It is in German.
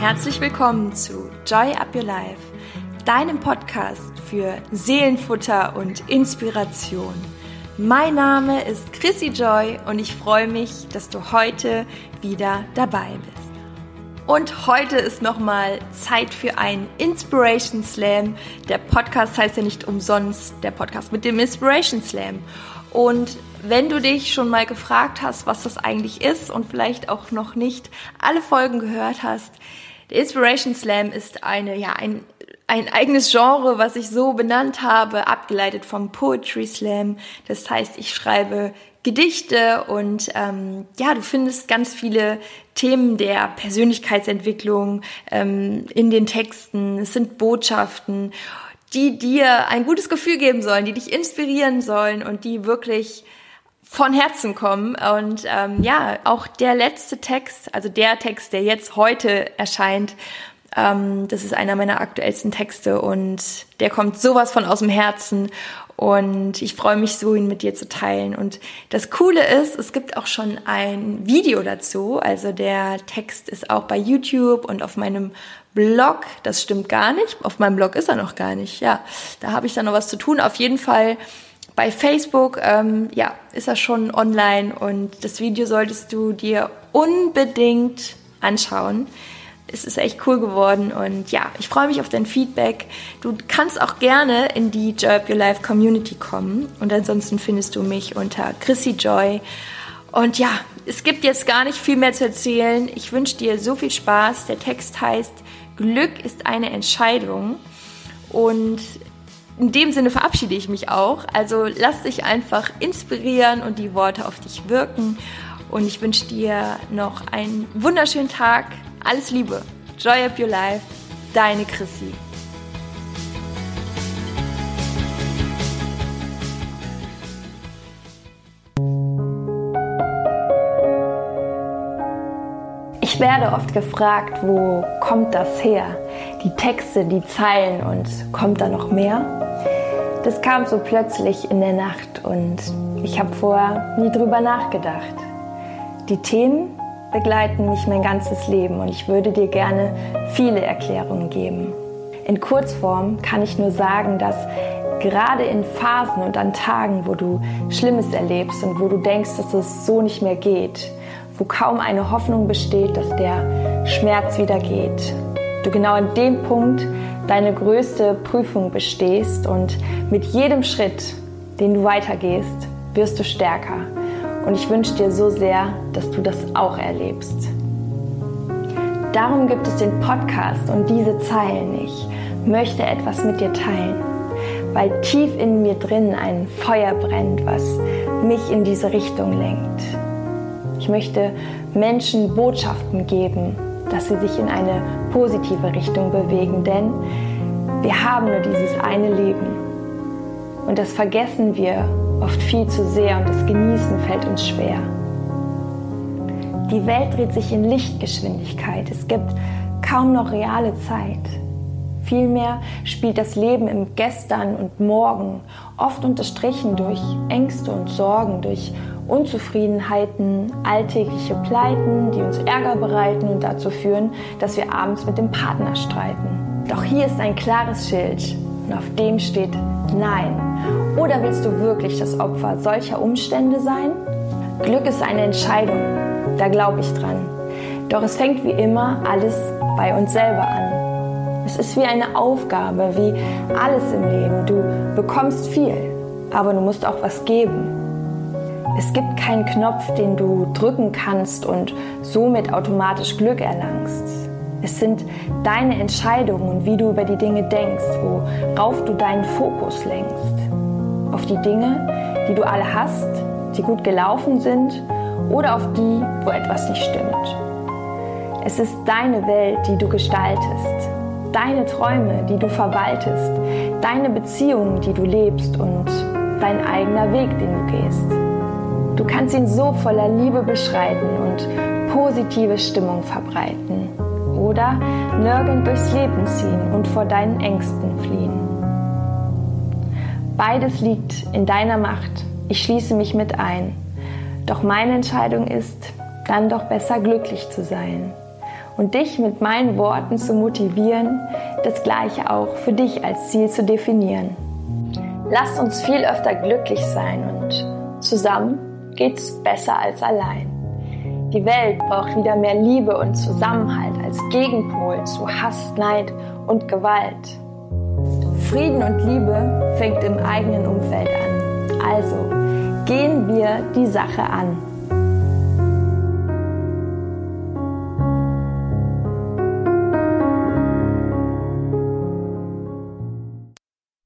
Herzlich willkommen zu Joy Up Your Life, deinem Podcast für Seelenfutter und Inspiration. Mein Name ist Chrissy Joy und ich freue mich, dass du heute wieder dabei bist. Und heute ist nochmal Zeit für einen Inspiration Slam. Der Podcast heißt ja nicht umsonst der Podcast mit dem Inspiration Slam. Und wenn du dich schon mal gefragt hast, was das eigentlich ist und vielleicht auch noch nicht alle Folgen gehört hast, der Inspiration Slam ist eine, ja, ein, ein eigenes Genre, was ich so benannt habe, abgeleitet vom Poetry Slam. Das heißt, ich schreibe Gedichte und ähm, ja, du findest ganz viele Themen der Persönlichkeitsentwicklung ähm, in den Texten. Es sind Botschaften die dir ein gutes Gefühl geben sollen, die dich inspirieren sollen und die wirklich von Herzen kommen. Und ähm, ja, auch der letzte Text, also der Text, der jetzt heute erscheint, ähm, das ist einer meiner aktuellsten Texte und der kommt sowas von aus dem Herzen. Und ich freue mich so, ihn mit dir zu teilen. Und das Coole ist, es gibt auch schon ein Video dazu. Also der Text ist auch bei YouTube und auf meinem Blog. Das stimmt gar nicht. Auf meinem Blog ist er noch gar nicht. Ja, da habe ich dann noch was zu tun. Auf jeden Fall bei Facebook, ähm, ja, ist er schon online und das Video solltest du dir unbedingt anschauen. Es ist echt cool geworden und ja, ich freue mich auf dein Feedback. Du kannst auch gerne in die Joy Up Your Life Community kommen und ansonsten findest du mich unter Chrissy Joy. Und ja, es gibt jetzt gar nicht viel mehr zu erzählen. Ich wünsche dir so viel Spaß. Der Text heißt Glück ist eine Entscheidung. Und in dem Sinne verabschiede ich mich auch. Also lass dich einfach inspirieren und die Worte auf dich wirken. Und ich wünsche dir noch einen wunderschönen Tag. Alles Liebe. Joy up your life. Deine Chrissy. Ich werde oft gefragt, wo kommt das her? Die Texte, die Zeilen und kommt da noch mehr? Das kam so plötzlich in der Nacht und ich habe vorher nie drüber nachgedacht. Die Themen begleiten mich mein ganzes Leben und ich würde dir gerne viele Erklärungen geben. In Kurzform kann ich nur sagen, dass gerade in Phasen und an Tagen, wo du Schlimmes erlebst und wo du denkst, dass es so nicht mehr geht, wo kaum eine Hoffnung besteht, dass der Schmerz wieder geht. Du genau an dem Punkt deine größte Prüfung bestehst und mit jedem Schritt, den du weitergehst, wirst du stärker. Und ich wünsche dir so sehr, dass du das auch erlebst. Darum gibt es den Podcast und diese Zeilen. Ich möchte etwas mit dir teilen, weil tief in mir drin ein Feuer brennt, was mich in diese Richtung lenkt. Möchte Menschen Botschaften geben, dass sie sich in eine positive Richtung bewegen, denn wir haben nur dieses eine Leben. Und das vergessen wir oft viel zu sehr und das Genießen fällt uns schwer. Die Welt dreht sich in Lichtgeschwindigkeit. Es gibt kaum noch reale Zeit. Vielmehr spielt das Leben im Gestern und Morgen, oft unterstrichen durch Ängste und Sorgen, durch Unzufriedenheiten, alltägliche Pleiten, die uns Ärger bereiten und dazu führen, dass wir abends mit dem Partner streiten. Doch hier ist ein klares Schild und auf dem steht Nein. Oder willst du wirklich das Opfer solcher Umstände sein? Glück ist eine Entscheidung, da glaube ich dran. Doch es fängt wie immer alles bei uns selber an. Es ist wie eine Aufgabe, wie alles im Leben. Du bekommst viel, aber du musst auch was geben. Es gibt keinen Knopf, den du drücken kannst und somit automatisch Glück erlangst. Es sind deine Entscheidungen und wie du über die Dinge denkst, worauf du deinen Fokus lenkst. Auf die Dinge, die du alle hast, die gut gelaufen sind oder auf die, wo etwas nicht stimmt. Es ist deine Welt, die du gestaltest, deine Träume, die du verwaltest, deine Beziehungen, die du lebst und dein eigener Weg, den du gehst. Du kannst ihn so voller Liebe beschreiten und positive Stimmung verbreiten. Oder nirgend durchs Leben ziehen und vor deinen Ängsten fliehen. Beides liegt in deiner Macht. Ich schließe mich mit ein. Doch meine Entscheidung ist, dann doch besser glücklich zu sein. Und dich mit meinen Worten zu motivieren, das Gleiche auch für dich als Ziel zu definieren. Lasst uns viel öfter glücklich sein und zusammen geht's besser als allein. Die Welt braucht wieder mehr Liebe und Zusammenhalt als Gegenpol zu Hass, Neid und Gewalt. Frieden und Liebe fängt im eigenen Umfeld an. Also gehen wir die Sache an.